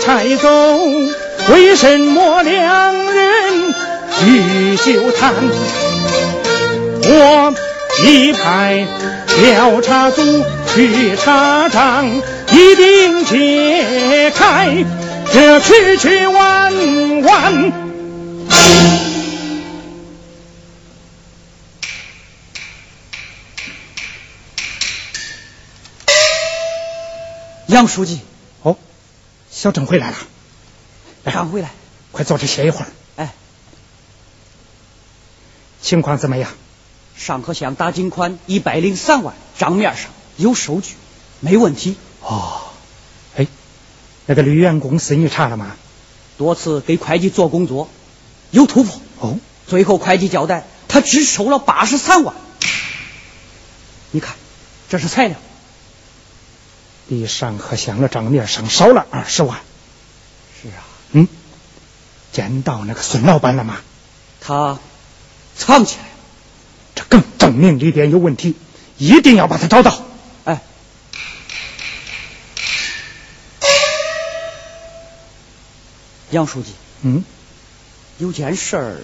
出差走，为什么两人去休谈？我一派调查组。去查账，一定揭开这曲曲弯弯。杨书记，小郑回来了，刚回来，快坐着歇一会儿。哎，情况怎么样？上河乡打金款一百零三万，账面上。有收据，没问题。哦，哎，那个绿源公司你查了吗？多次给会计做工作，有突破。哦，最后会计交代，他只收了八十三万。你看，这是材料，比上河乡的账面上少了二十万。是啊。嗯，见到那个孙老板了吗？他藏起来了，这更证明里边有问题，一定要把他找到。哎杨书记，嗯，有件事儿，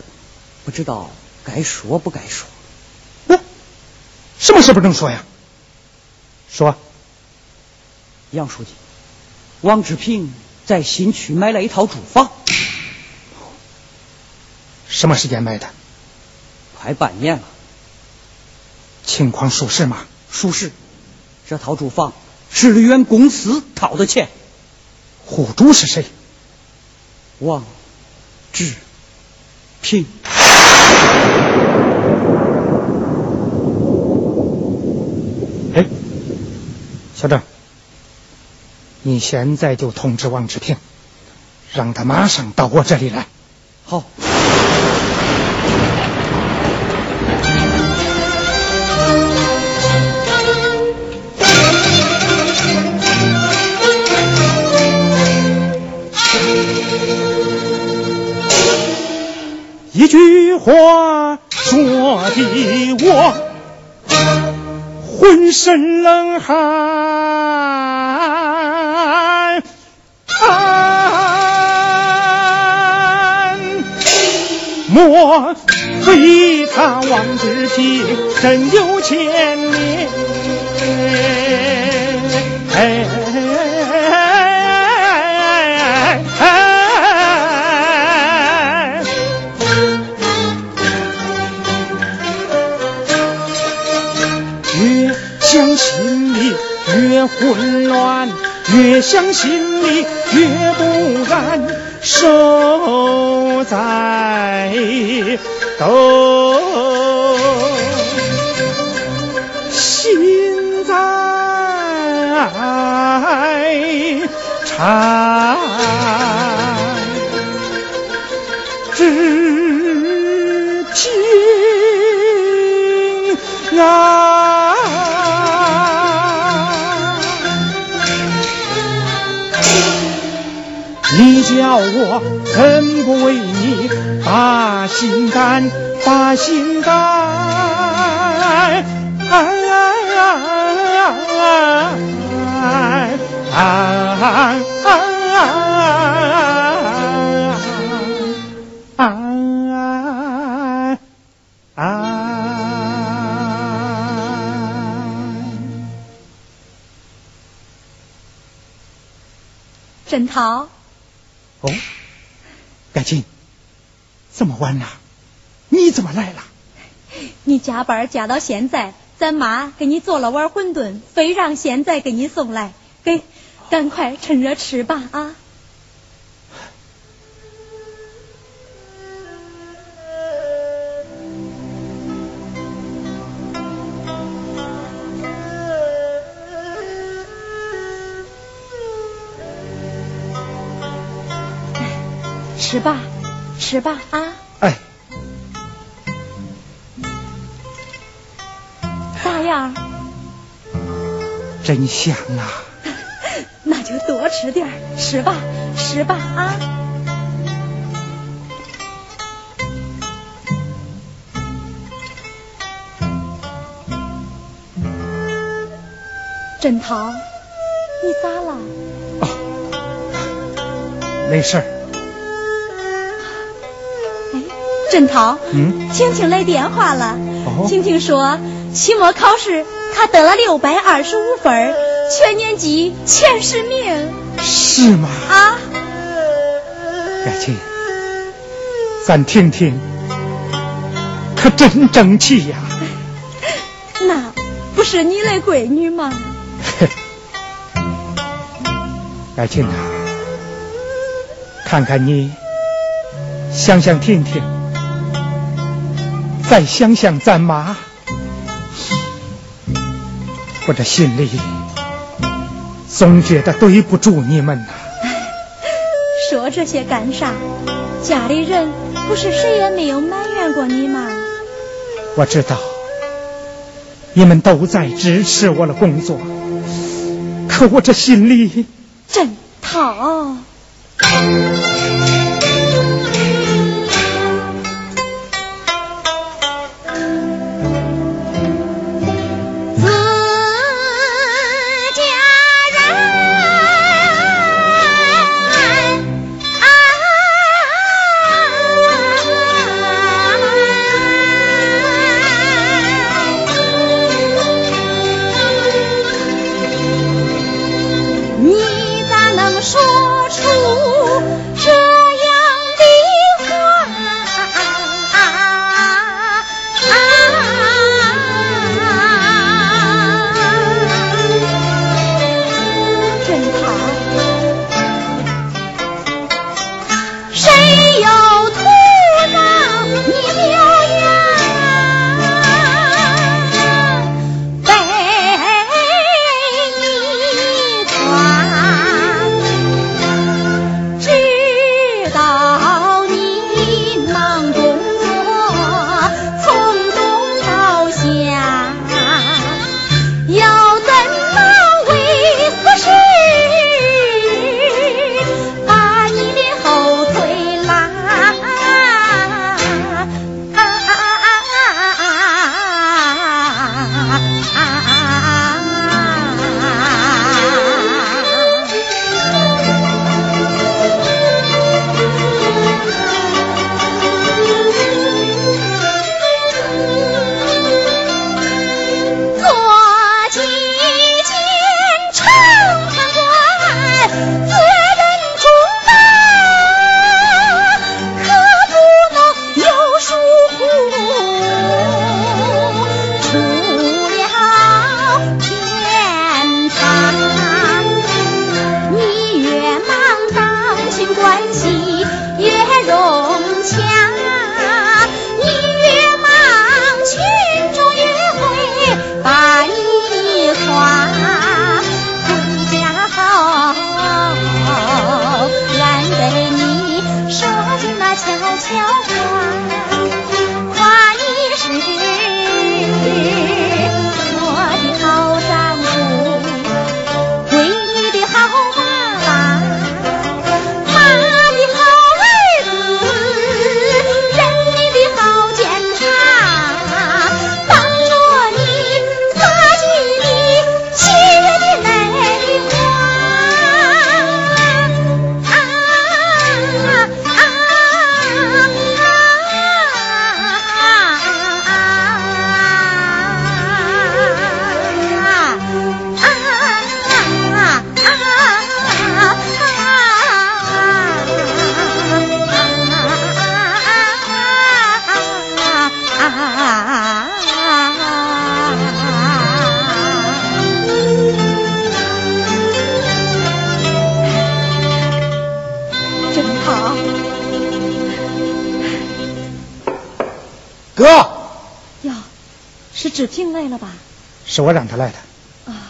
不知道该说不该说。不，什么事不能说呀？说。杨书记，王志平在新区买了一套住房。什么时间买的？快半年了。情况属实吗？属实。这套住房是绿源公司掏的钱。户主是谁？王志平，哎，小郑，你现在就通知王志平，让他马上到我这里来。好。一句话说的我浑身冷汗，难。莫非他王之妻真有牵连？哎。越想心里越混乱，越想心里越不安，手在抖，心在颤，我怎不为你把心肝，把心肝？沈涛，哦，感情这么晚了，你怎么来了？你加班加到现在，咱妈给你做了碗馄饨，非让现在给你送来，给，赶快趁热吃吧啊！吃吧，吃吧啊！哎，咋样？真香啊！那就多吃点吃吧，吃吧啊！振涛，你咋了？哦，没事儿。振涛，嗯，青青来电话了。哦，青青说期末考试她得了六百二十五分，全年级前十名。是吗？啊，雅琴，咱听听，可真争气呀！那不是你的闺女吗？爱情啊，看看你，想想听听。再想想咱妈，我这心里总觉得对不住你们呐。说这些干啥？家里人不是谁也没有埋怨过你吗？我知道，你们都在支持我的工作，可我这心里……真讨。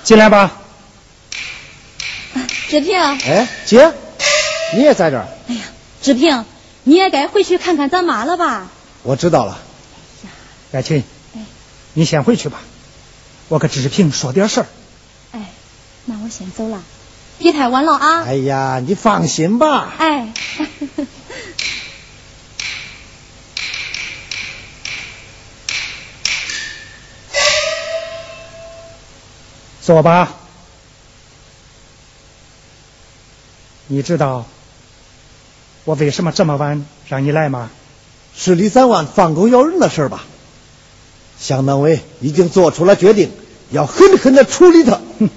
进来吧。志平。哎，姐，你也在这儿？哎呀，志平，你也该回去看看咱妈了吧？我知道了。爱琴，哎，你先回去吧，我跟志平说点事儿。哎，那我先走了，别太晚了啊。哎呀，你放心吧。哎。坐吧。你知道我为什么这么晚让你来吗？是李三万放狗咬人的事吧？乡党委已经做出了决定，要狠狠的处理他。哼，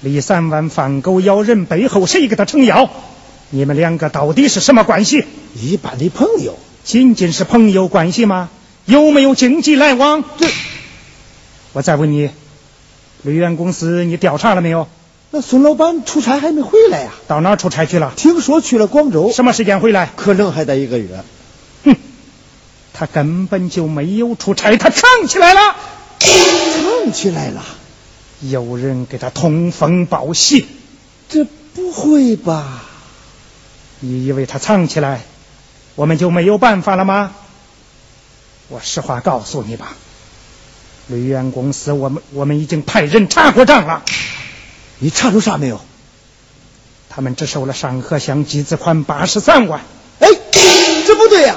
李三万放狗咬人背后谁给他撑腰？你们两个到底是什么关系？一般的朋友。仅仅是朋友关系吗？有没有经济来往？这，我再问你，绿源公司你调查了没有？那孙老板出差还没回来呀？到哪儿出差去了？听说去了广州。什么时间回来？可能还得一个月。哼，他根本就没有出差，他藏起来了。藏起来了？有人给他通风报信？这不会吧？你以为他藏起来，我们就没有办法了吗？我实话告诉你吧，绿源公司，我们我们已经派人查过账了。你查出啥没有？他们只收了上河乡集资款八十三万。哎，这不对呀、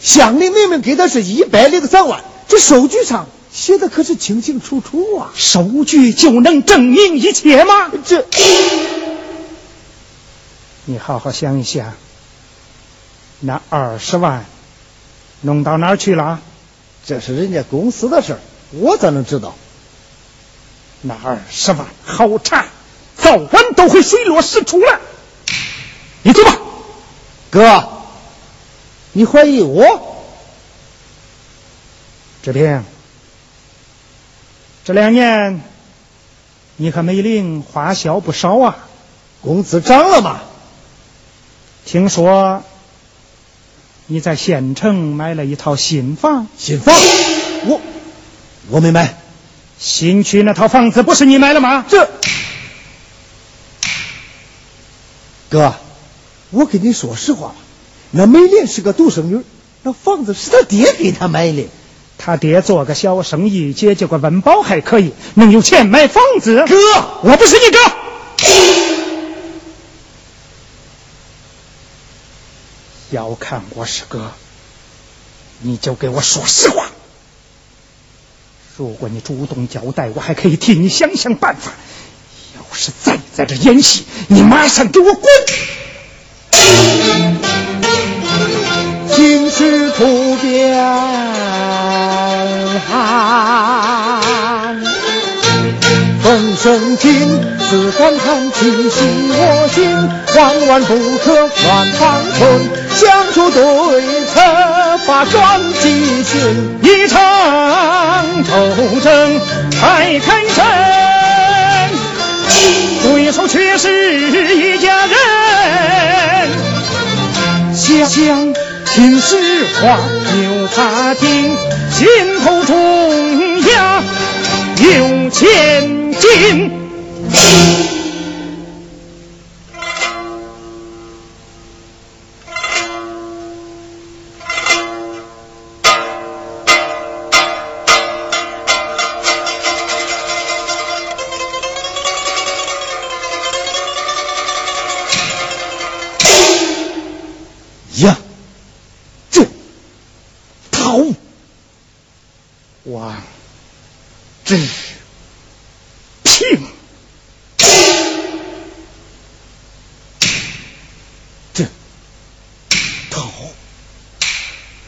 乡里明明给的是一百零三万，这收据上写的可是清清楚楚啊！收据就能证明一切吗？这，你好好想一想，那二十万弄到哪儿去了？这是人家公司的事儿，我怎能知道？那二十万好查，早晚都会水落石出了。你走吧，哥，你怀疑我？志平，这两年你和美玲花销不少啊。工资涨了吗？听说你在县城买了一套新房，新房，我我没买。新区那套房子不是你买了吗？这，哥，我跟你说实话吧，那美莲是个独生女，那房子是他爹给她买的。他爹做个小生意，解决个温饱还可以，能有钱买房子？哥，我不是你哥。要看我是哥，你就给我说实话。如果你主动交代，我还可以替你想想办法。要是再在这演戏，你马上给我滚！情势突变，风声紧，自感叹气息我心，万万不可乱方寸，想出对策，把转机寻。一场斗争才开胜，对手却是一家人。想想听实话，又怕听心头重压有千斤。Thank you.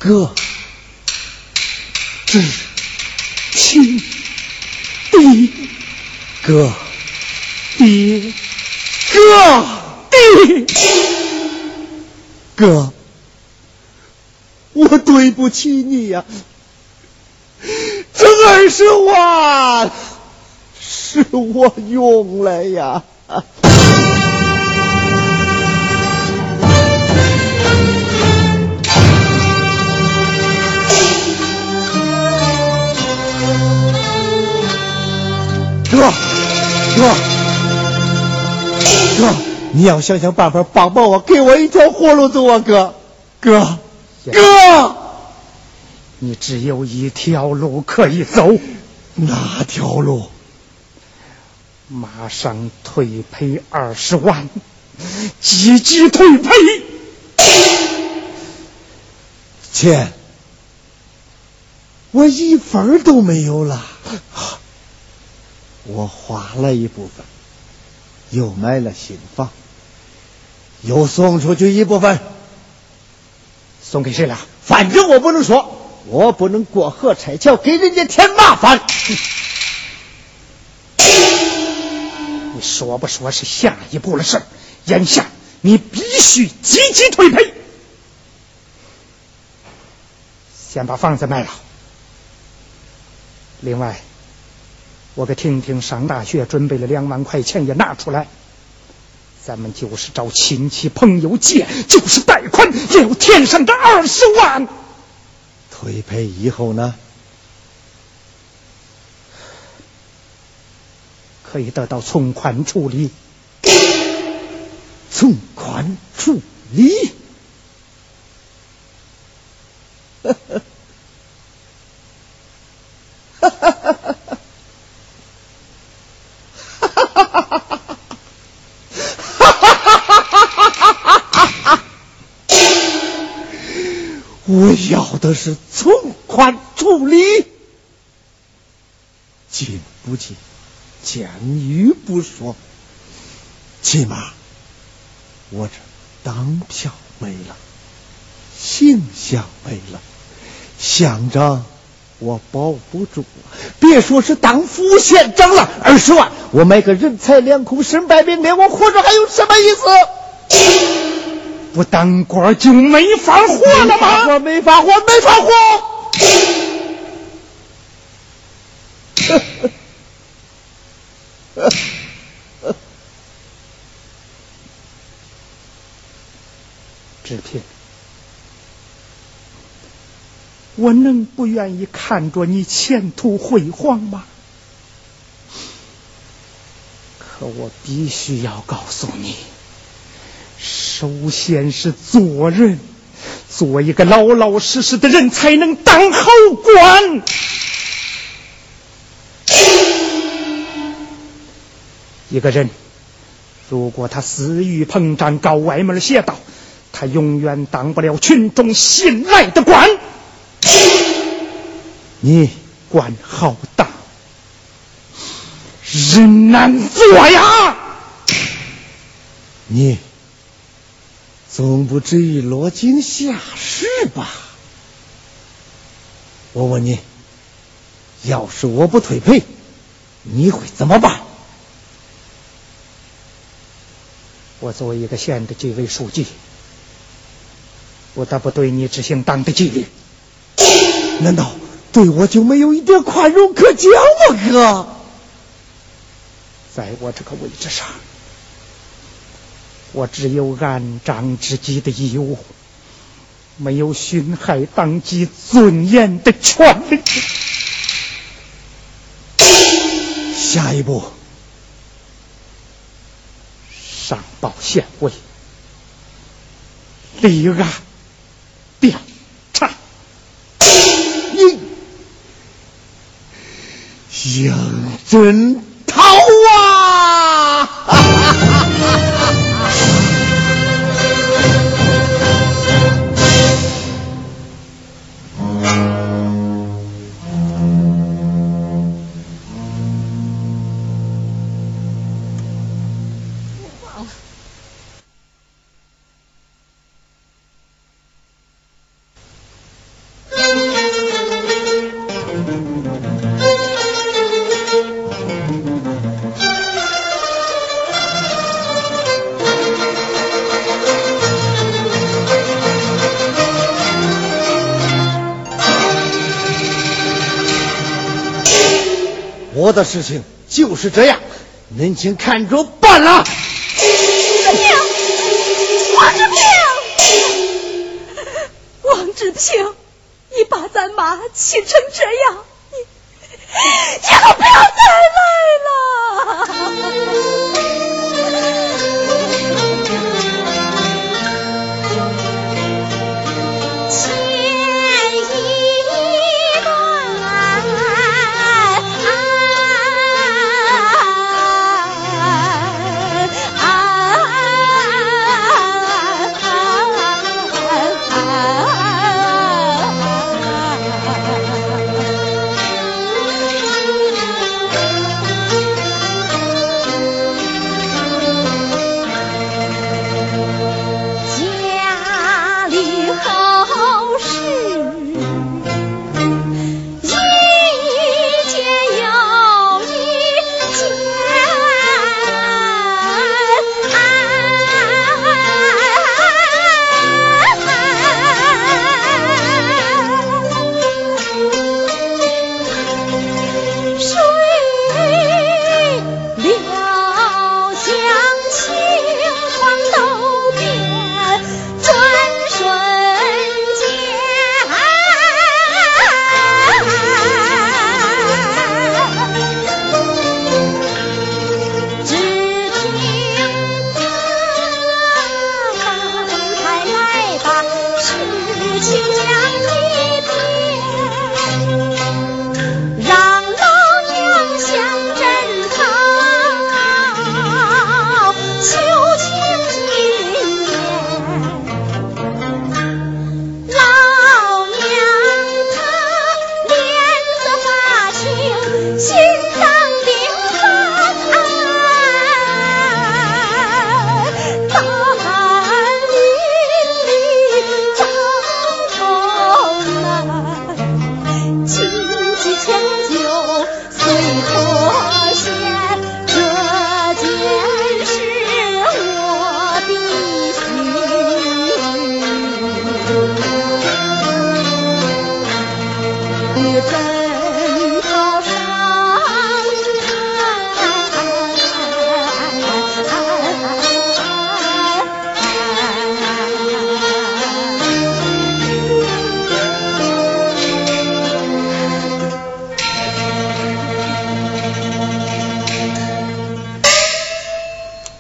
哥志清弟哥爹哥弟。哥，我对不起你呀、这二十万是我用了呀。哥，哥，哥，你要想想办法帮帮我，给我一条活路走啊，哥，哥，哥，你只有一条路可以走，哪条路？马上退赔二十万，积极退赔。钱，我一分都没有了。我花了一部分，又买了新房，又送出去一部分。送给谁了？反正我不能说，我不能过河拆桥，给人家添麻烦。你说不说是下一步的事眼下你必须积极退赔。先把房子卖了。另外，我给婷婷上大学准备了两万块钱也拿出来。咱们就是找亲戚朋友借，就是贷款，也有天上这二十万。退赔以后呢？可以得到从宽处理。从宽处理。我 要的是从宽处理，进不进，监狱不说，起码我这当票没了，形象没了，乡长我保不住，别说是当副县长了，二十万我买个人财两空，身败名裂，我活着还有什么意思？不当官就没法活了吗？我没法活，没法活。志平，我能不愿意看着你前途辉煌吗？可我必须要告诉你。首先是做人，做一个老老实实的人，才能当好官。一个人，如果他私欲膨胀，搞歪门邪道，他永远当不了群众信赖的官。你官好大，人难做呀。你。总不至于落井下石吧？我问你，要是我不退赔，你会怎么办？我作为一个县的纪委书记，不得不对你执行党的纪律。难道对我就没有一点宽容可讲吗，哥？在我这个位置上。我只有按章之己的义务，没有损害党纪尊严的权利。下一步，上报县委，立案调查。你杨真涛的事情就是这样，您请看着办了。王志平，王志平，你把咱妈气成这样，你以后不要再来了。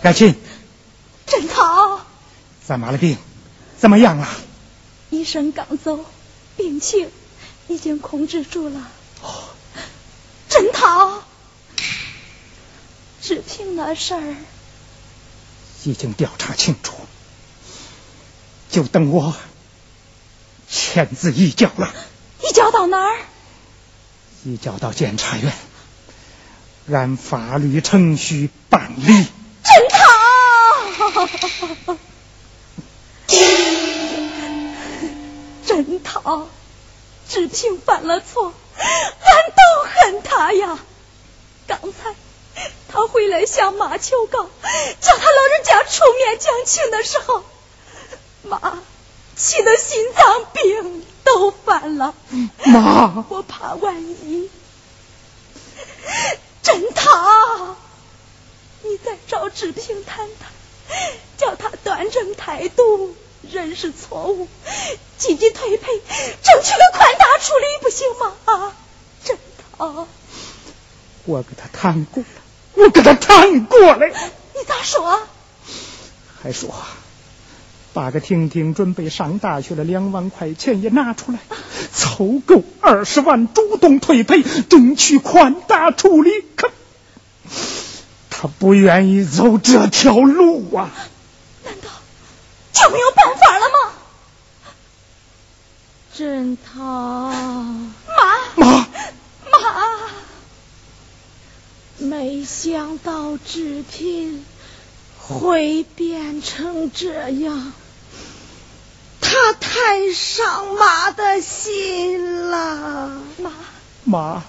爱琴，振涛，咱妈的病怎么样了？医生刚走，病情已经控制住了。郑涛，志平那事儿已经调查清楚，就等我签字移交了。移交到哪儿？移交到检察院，按法律程序办理。郑涛，真涛，志平犯了错，俺都恨他呀。刚才他回来向妈求告，叫他老人家出面讲情的时候，妈气得心脏病都犯了。妈，我怕万一。真涛，你再找志平谈谈，叫他端正态度，认识错误，积极退赔，争取个宽大处理，不行吗？啊，真的啊，我跟他谈过了，我跟他谈过了。你咋说？还说把个婷婷准备上大学的两万块钱也拿出来，凑够二十万，主动退赔，争取宽大处理。可他不愿意走这条路啊！难道就没有办法了吗？郑涛，妈妈妈，没想到志平会变成这样，他太伤妈的心了。妈，妈，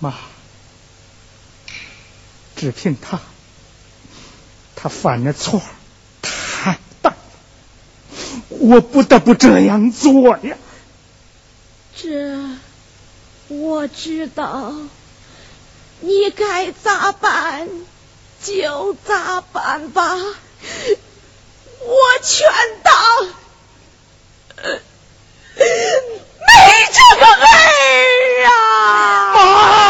妈，只凭他他犯的错太大了，我不得不这样做呀。这我知道，你该咋办就咋办吧，我全当没这个儿啊！林对岸，恩如海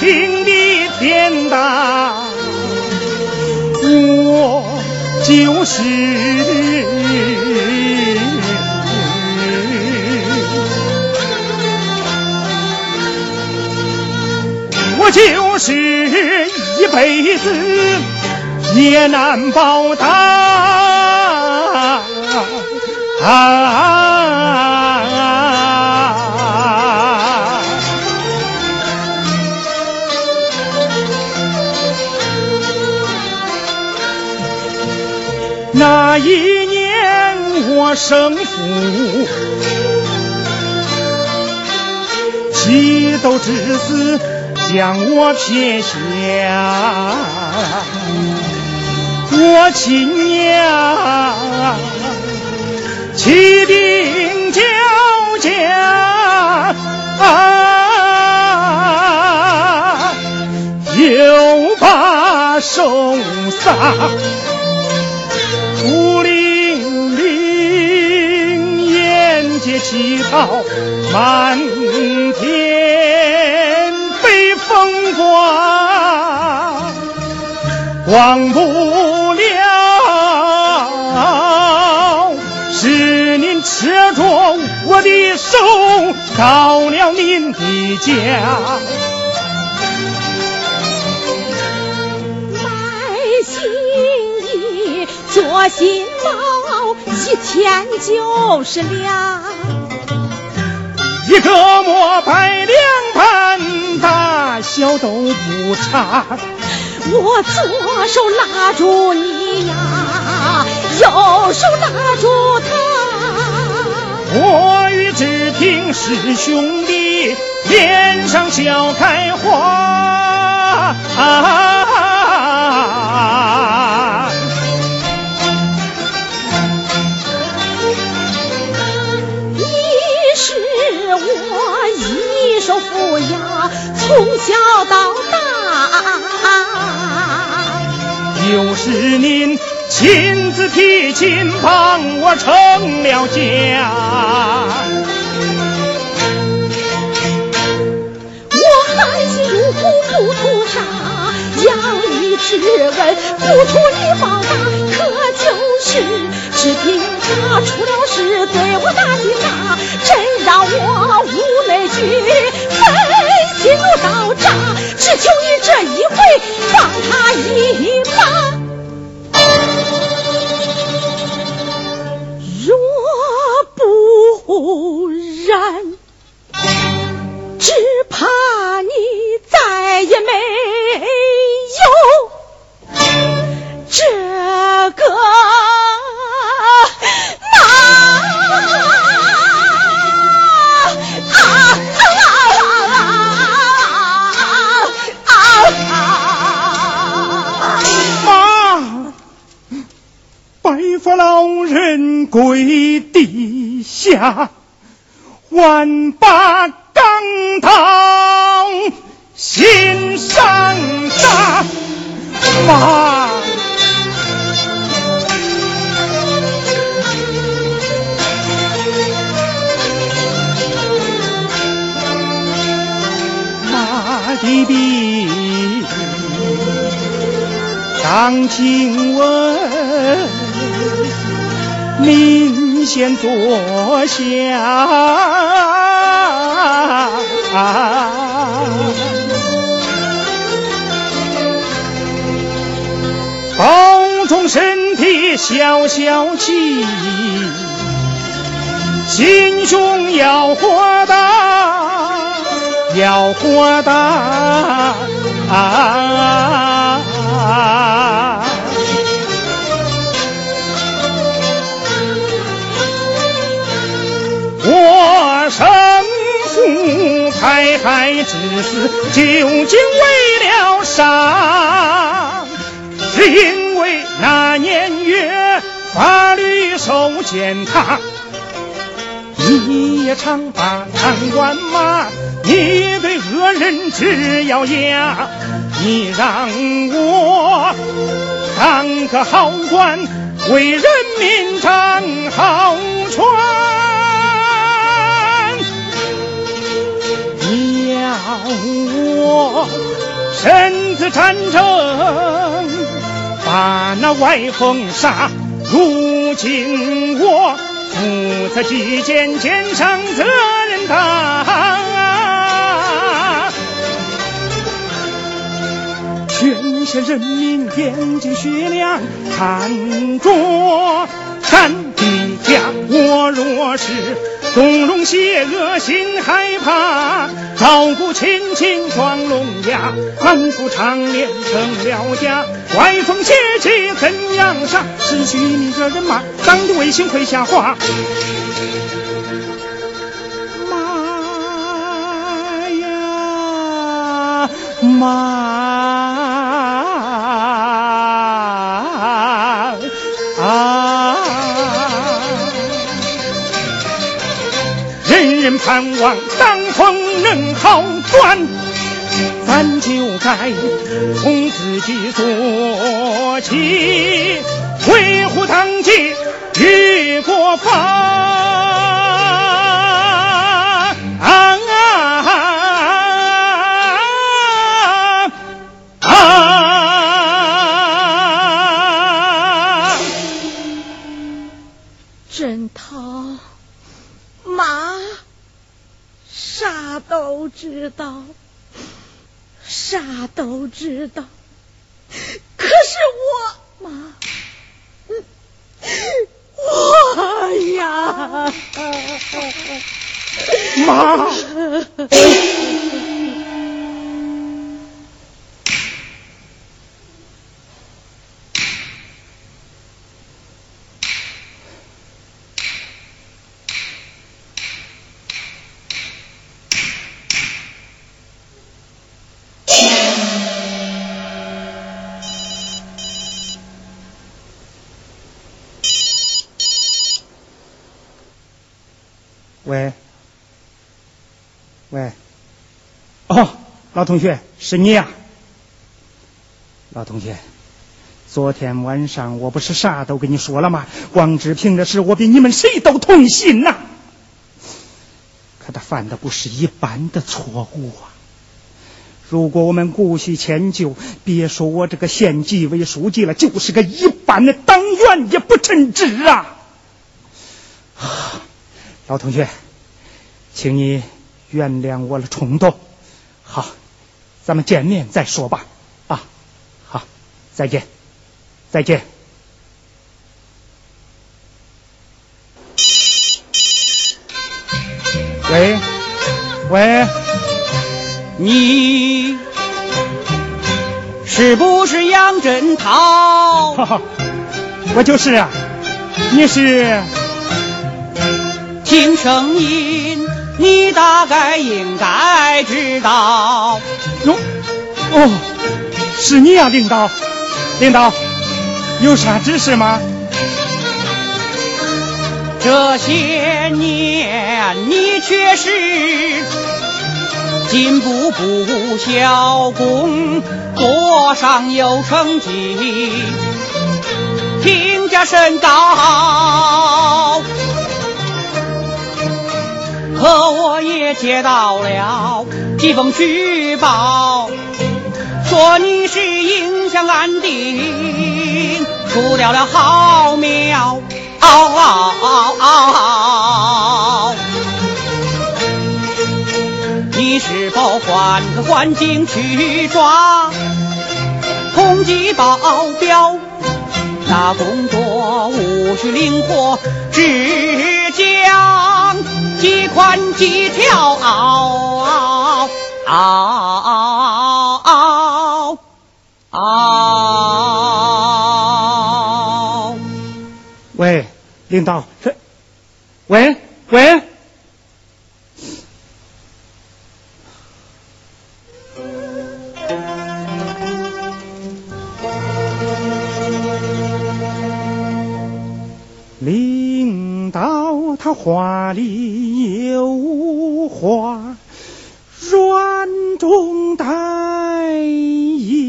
情的天大，我就是。就是一辈子也难报答。那一年我生父激斗之死。将我撇下，我亲娘起兵交加，又把手撒，孤零零，沿街乞讨满天。忘不了，是您扯着我的手，到了您的家。买新衣，做新帽，一天就是俩。一个磨白两盘，大小都不差。我左手拉住你呀，右手拉住他，我与志平是兄弟，脸上笑开花。啊。你是我一手抚养，从小到大。大。又是您亲自提亲，帮我成了家。我含辛茹苦不图啥，养育之恩不图你报答，可就是只凭他出了事对我打的骂，真让我无奈句，恨心如刀扎。只求你这一回放他一马。若不然，佛老人跪地下，万把钢刀心上扎，妈。妈的病，张请问，您先坐下。保重身体，消消气，心胸要豁达，要豁达。我生父排海之死，究竟为了啥？是因为那年月法律受践踏。你也常把贪官骂，你对恶人直咬牙，你让我当个好官，为人民张好船。我身子战争，把那外风杀，如今我。负责举荐，肩上责任大。全县人民眼睛雪亮，看着咱的家。我若是邪恶，心害怕，照顾亲情装聋哑，满腹长脸成了家。歪风邪气怎样杀？失去你这人马，党的威信会下滑。妈呀妈盼望党风能好转。咱就该从自己做起，维护党纪与国法。都知道。啥都知道，可是我妈，我呀，妈。老同学，是你呀，老同学。昨天晚上我不是啥都跟你说了吗？王志平的事，我比你们谁都痛心呐。可他犯的不是一般的错误啊！如果我们姑息迁就，别说我这个县纪委书记了，就是个一般的党员也不称职啊！老同学，请你原谅我的冲动。好，咱们见面再说吧。啊，好，再见。再见。喂，喂，你是不是杨振涛？我就是啊。你是？听声音，你大概应该知道。哟，哦，是你呀，领导，领导。有啥指示吗？这些年你确实进步不小，功课上有成绩，评价甚高。可我也接到了几封举报。说你是影响安定，除掉了好苗，你是否换个环境去抓通缉保镖？那工作无需灵活，只讲几宽几条。啊！喂，领导，这，喂喂，他话里有话，软中带硬。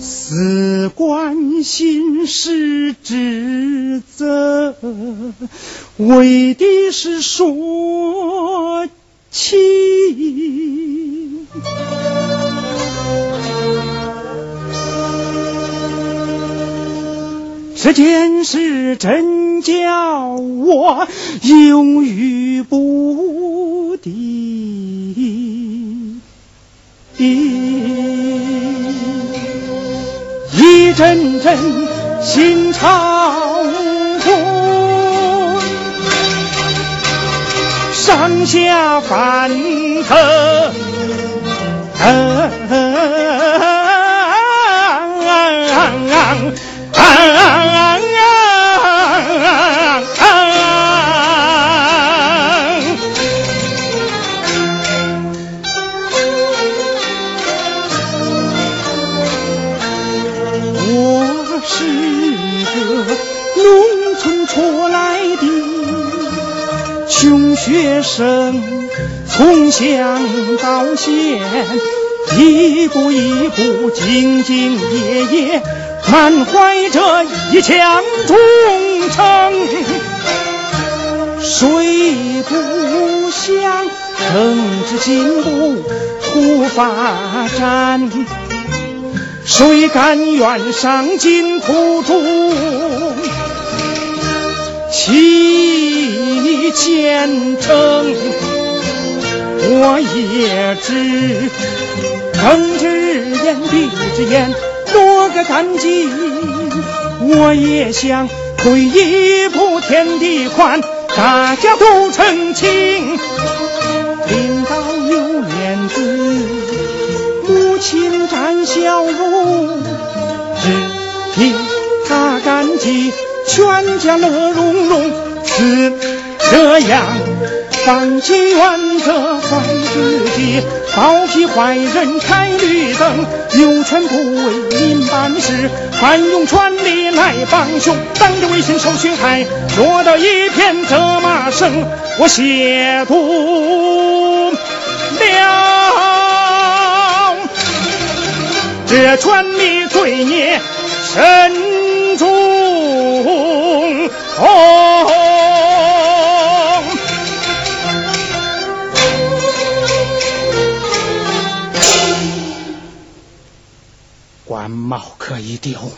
事关心事职责，为的是说清。这件事真叫我犹豫不定，一阵阵心潮滚，上下翻腾。我是个农村出来的穷学生从乡到县一步一步兢兢业业满怀着一腔忠诚。谁不想政治进步图发展？谁甘愿上进苦中弃前程？我也知睁只眼闭只眼多个感激。我也想退一步天地宽，大家都成亲。领导有面子，母亲展笑容，只替他感激，全家乐融融。是这样，放弃原则，放自己，包庇坏人开绿灯，有权不为民办事，反用权力来帮凶，当着威信受损害，落得一片责骂声，我亵渎了这权力罪孽深重。貌可以丢，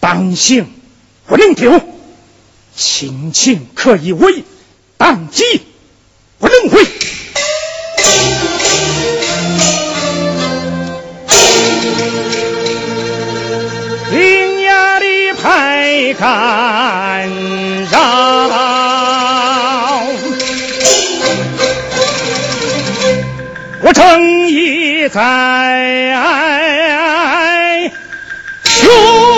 党性不能丢；亲情可以毁，党纪不能毁。伶牙的排干扰，我正义在。勇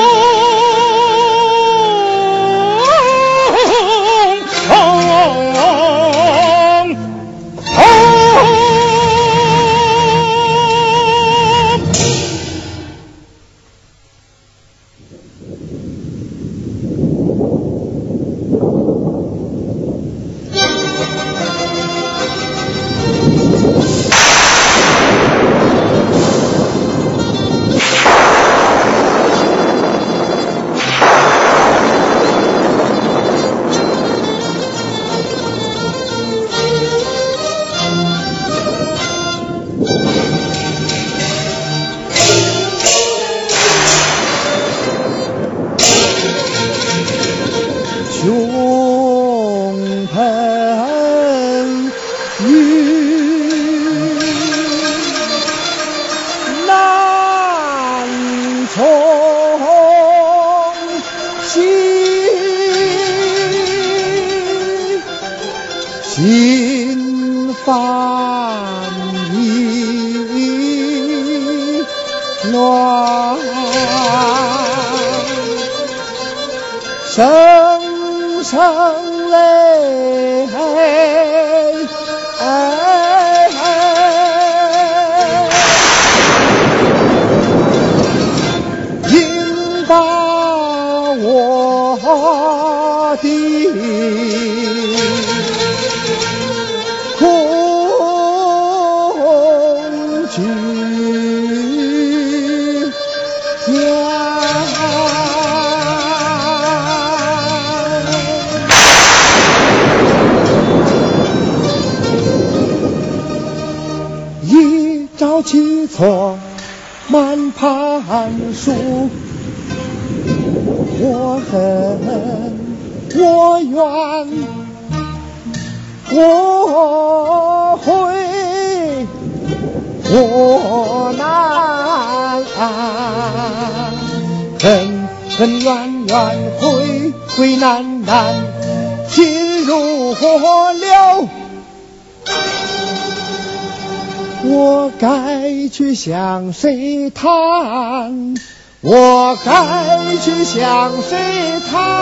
向谁谈？我该去向谁谈？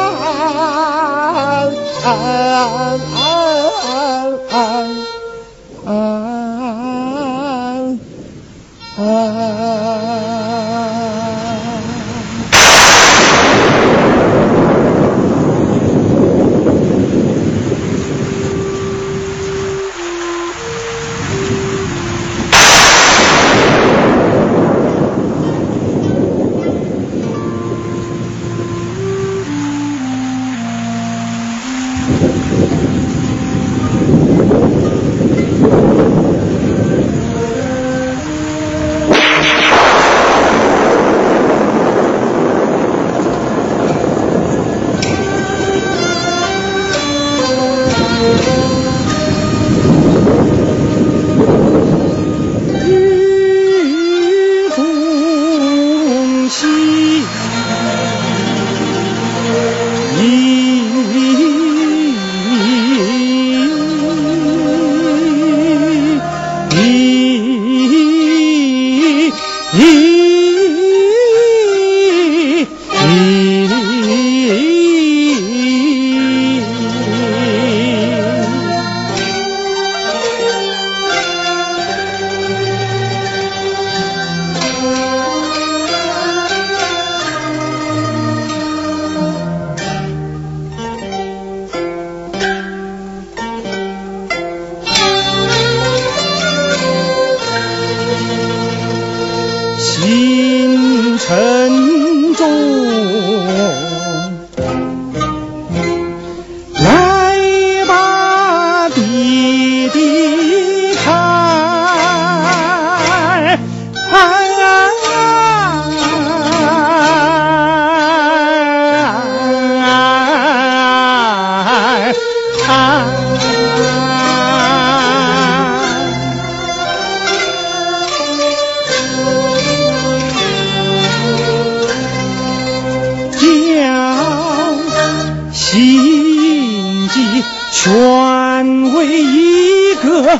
心机全为一个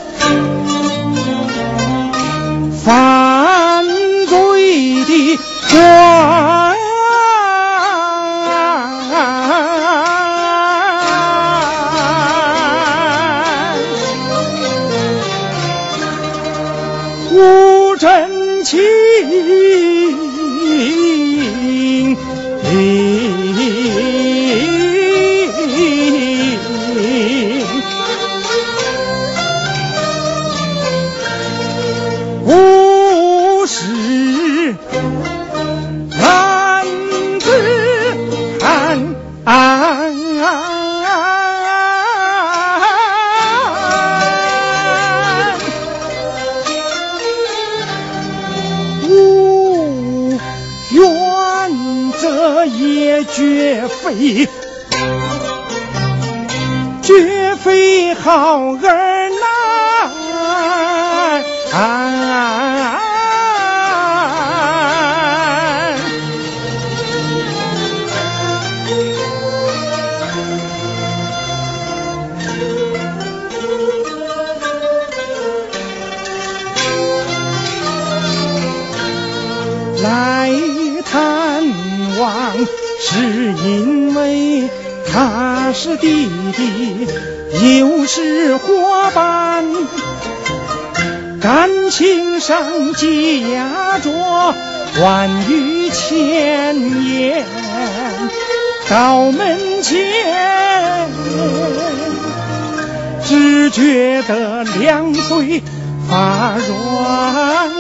犯罪的官。好儿难。来探望，是因为他是弟弟，又是伙伴，感情上积压着万语千言，到门前，只觉得两腿发软。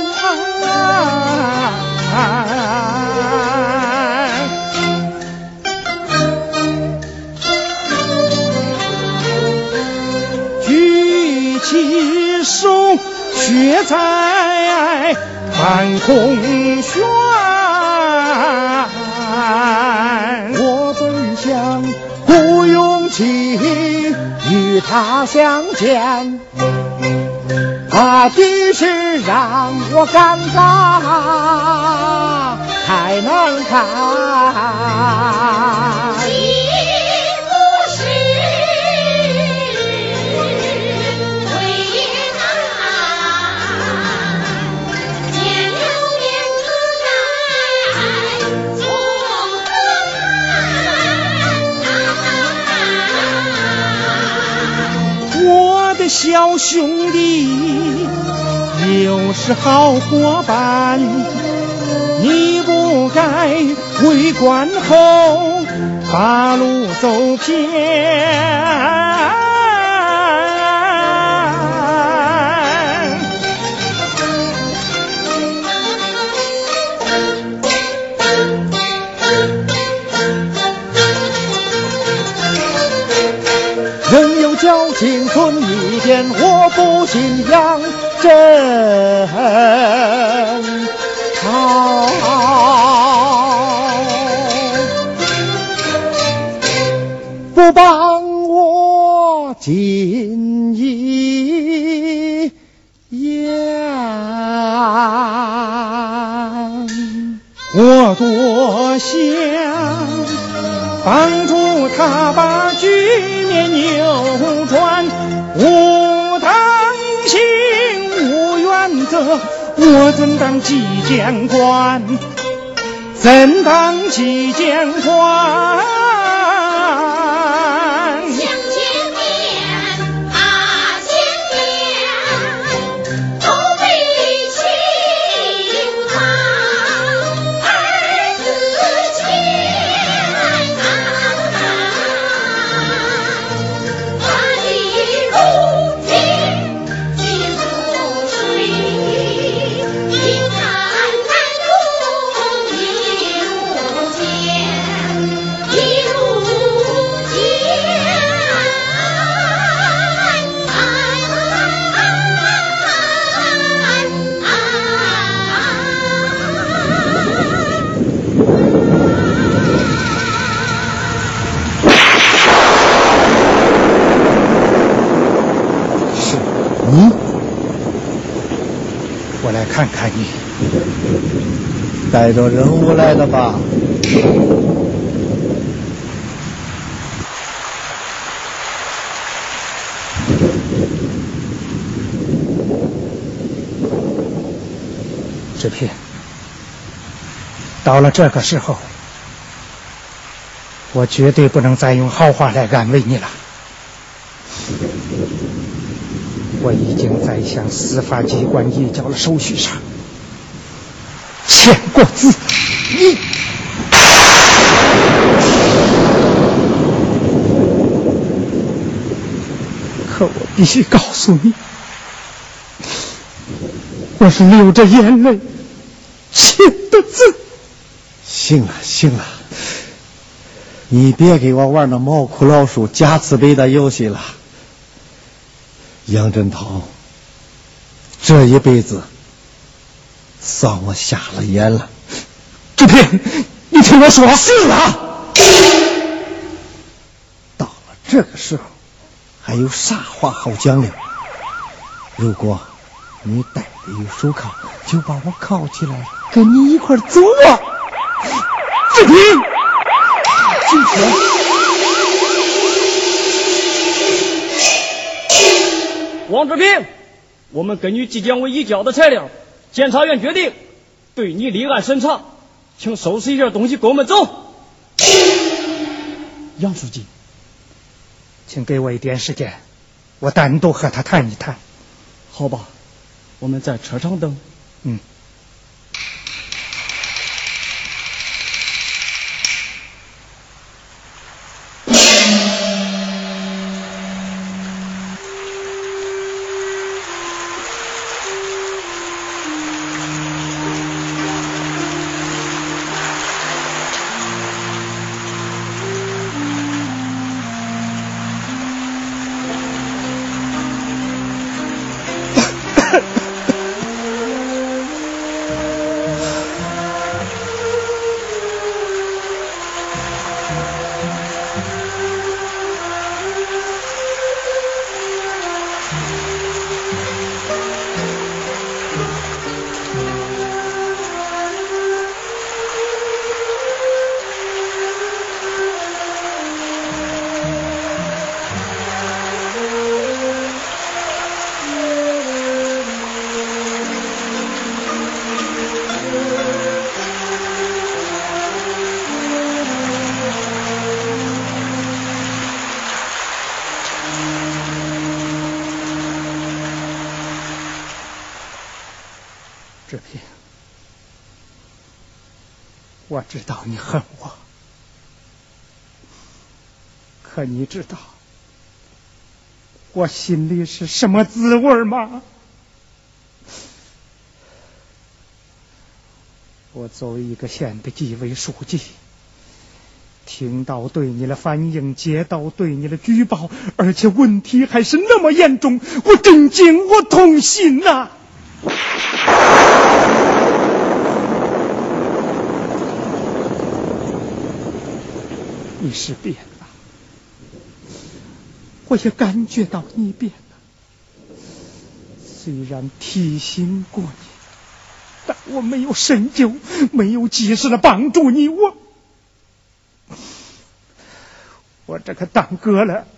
却在半空悬。我本想鼓勇气与他相见，他的是让我尴尬，太难看。小兄弟，又是好伙伴，你不该为官后把路走偏。有交情存一点，我不信仰真好。不帮我尽一言。我多想帮助他把军面扭转，无党性无原则，我怎当纪检官？怎当纪检官？来看看你。带着任务来的吧？志平，到了这个时候，我绝对不能再用好话来安慰你了。我已经在向司法机关移交了手续上签过字，你可我必须告诉你，我是流着眼泪签的字。行了行了，你别给我玩那猫哭老鼠假慈悲的游戏了。杨振涛这一辈子算我瞎了眼了。志平，你听我说，是啊，到了这个时候，还有啥话好讲的？如果你戴的有手铐，就把我铐起来，跟你一块走啊！志平，进去。王志平，我们根据纪检委移交的材料，检察院决定对你立案审查，请收拾一下东西，跟我们走。杨书记，请给我一点时间，我单独和他谈一谈。好吧，我们在车上等。嗯。知道你恨我，可你知道我心里是什么滋味吗？我作为一个县的纪委书记，听到对你的反映，接到对你的举报，而且问题还是那么严重，我震惊，我痛心呐、你是变了，我也感觉到你变了。虽然提醒过你，但我没有深究，没有及时的帮助你，我我这个当哥了，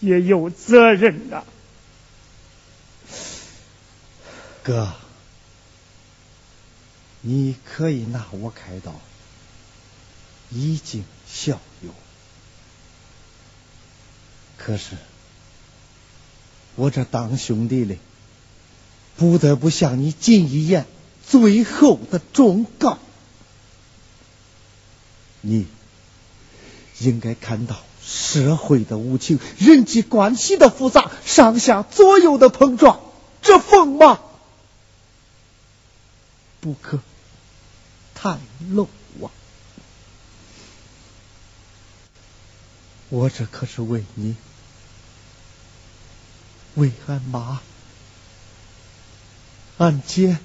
也有责任呐、哥，你可以拿我开刀，已经效尤。可是，我这当兄弟的，不得不向你进一言最后的忠告：你应该看到社会的无情，人际关系的复杂，上下左右的碰撞，这锋芒不可太露啊！我这可是为你，为俺妈、俺姐，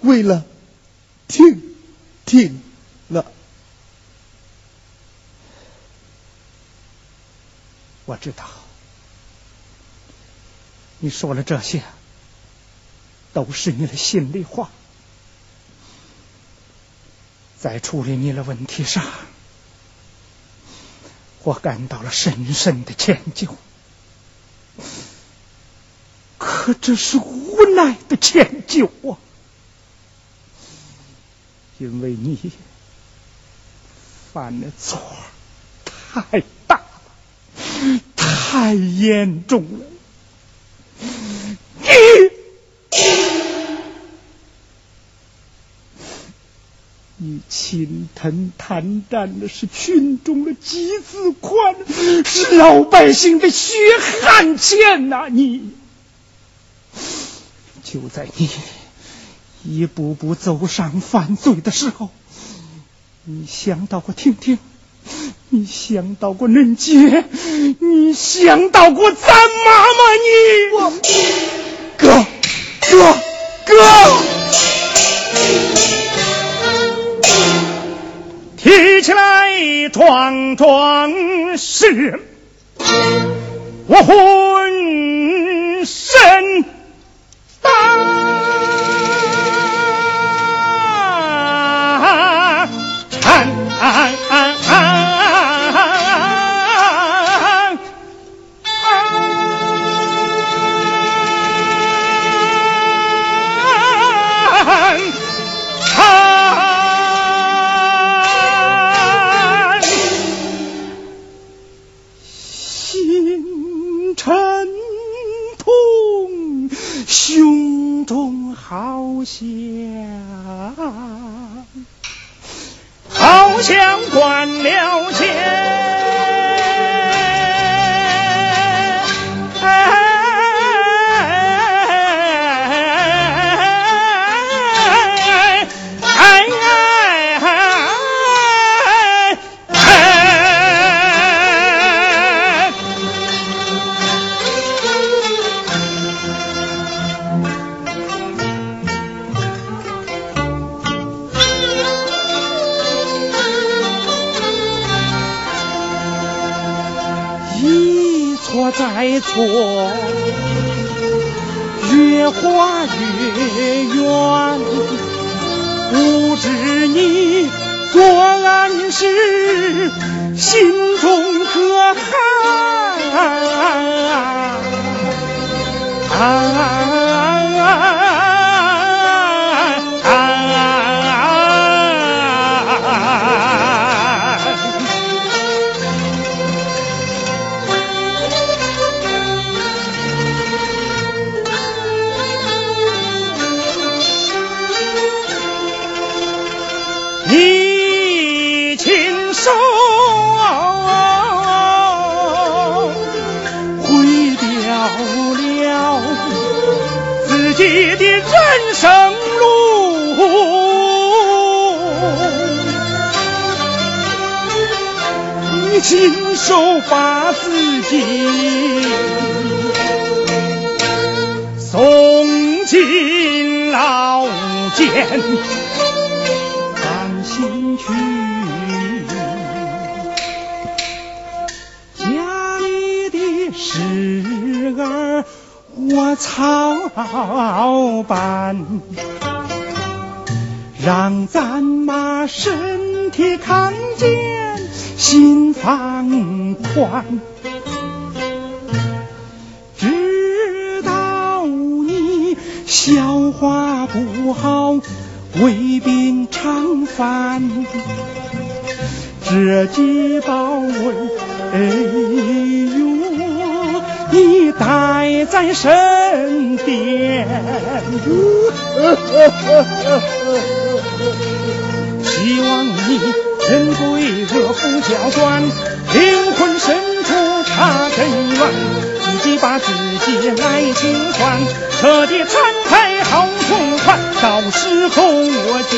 为了婷婷了。我知道，你说了这些，都是你的心里话。在处理你的问题上，我感到了深深的歉疚。可这是无奈的歉疚啊，因为你犯的错太大了，太严重了。你侵吞贪占的是群众的集资款，是老百姓的血汗钱呐！你就在你一步步走上犯罪的时候，你想到过婷婷？你想到过恁姐？你想到过咱妈妈？你哥哥哥！起来桩桩事，我浑身想，好像关了枪。爱错，越花越远。不知你作案时心中可寒？手把自己送进牢监。放心去，家里的事儿我操办，让咱妈身体康健，心放宽。知道你消化不好，胃病常犯，这几包胃药你带在身边。希望你人贵热不交关，自己来清算，彻底摊开好痛快，到时候我见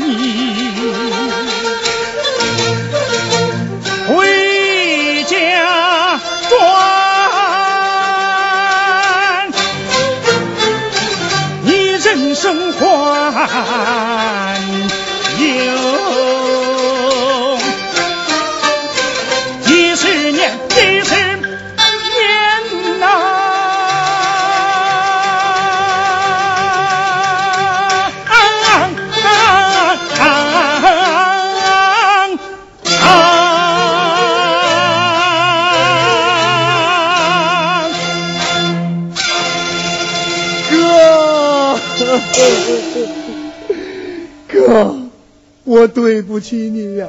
你回家转。你人生还对不起你呀，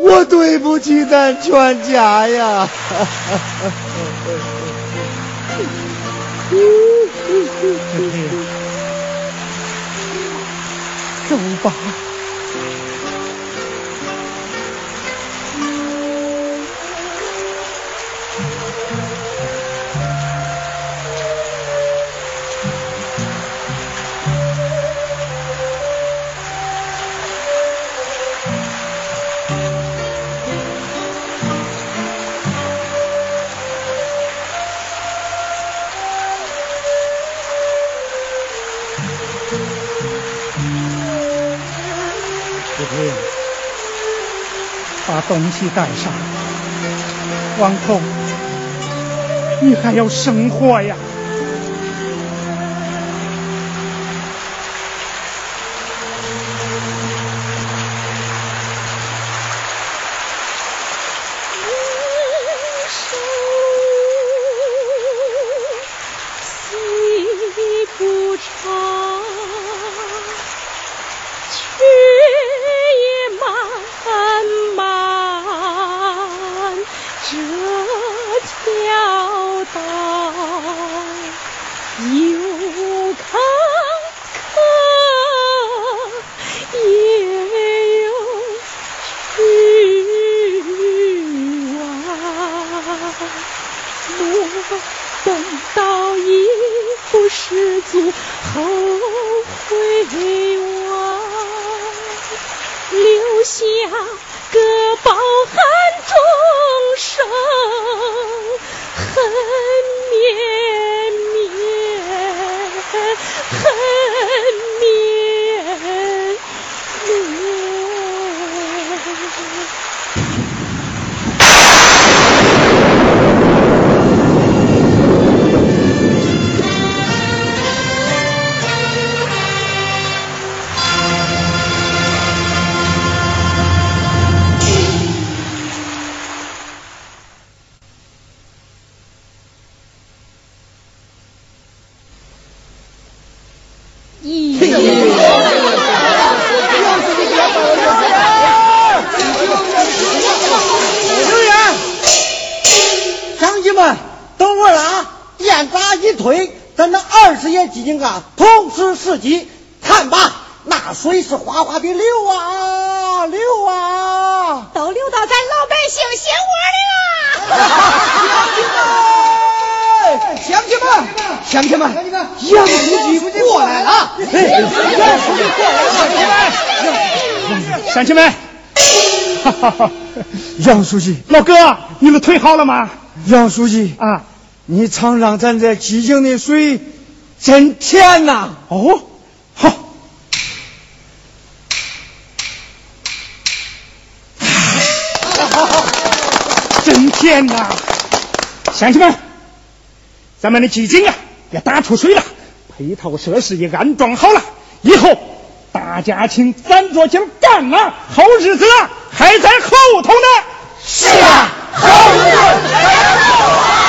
我对不起咱全家呀。东西带上。王后，你还要生活呀！了！乡亲们，哈哈哈！杨书记，老哥，你们腿好了吗？杨书记，啊，你尝尝咱这鸡精的水，真甜呐！哦，好。真甜呐！乡亲们，咱们的基金啊也打出水了，配套设施也安装好了，以后大家请攒着劲儿干啊，好日子还在后头呢。是啊，好日子还在后头。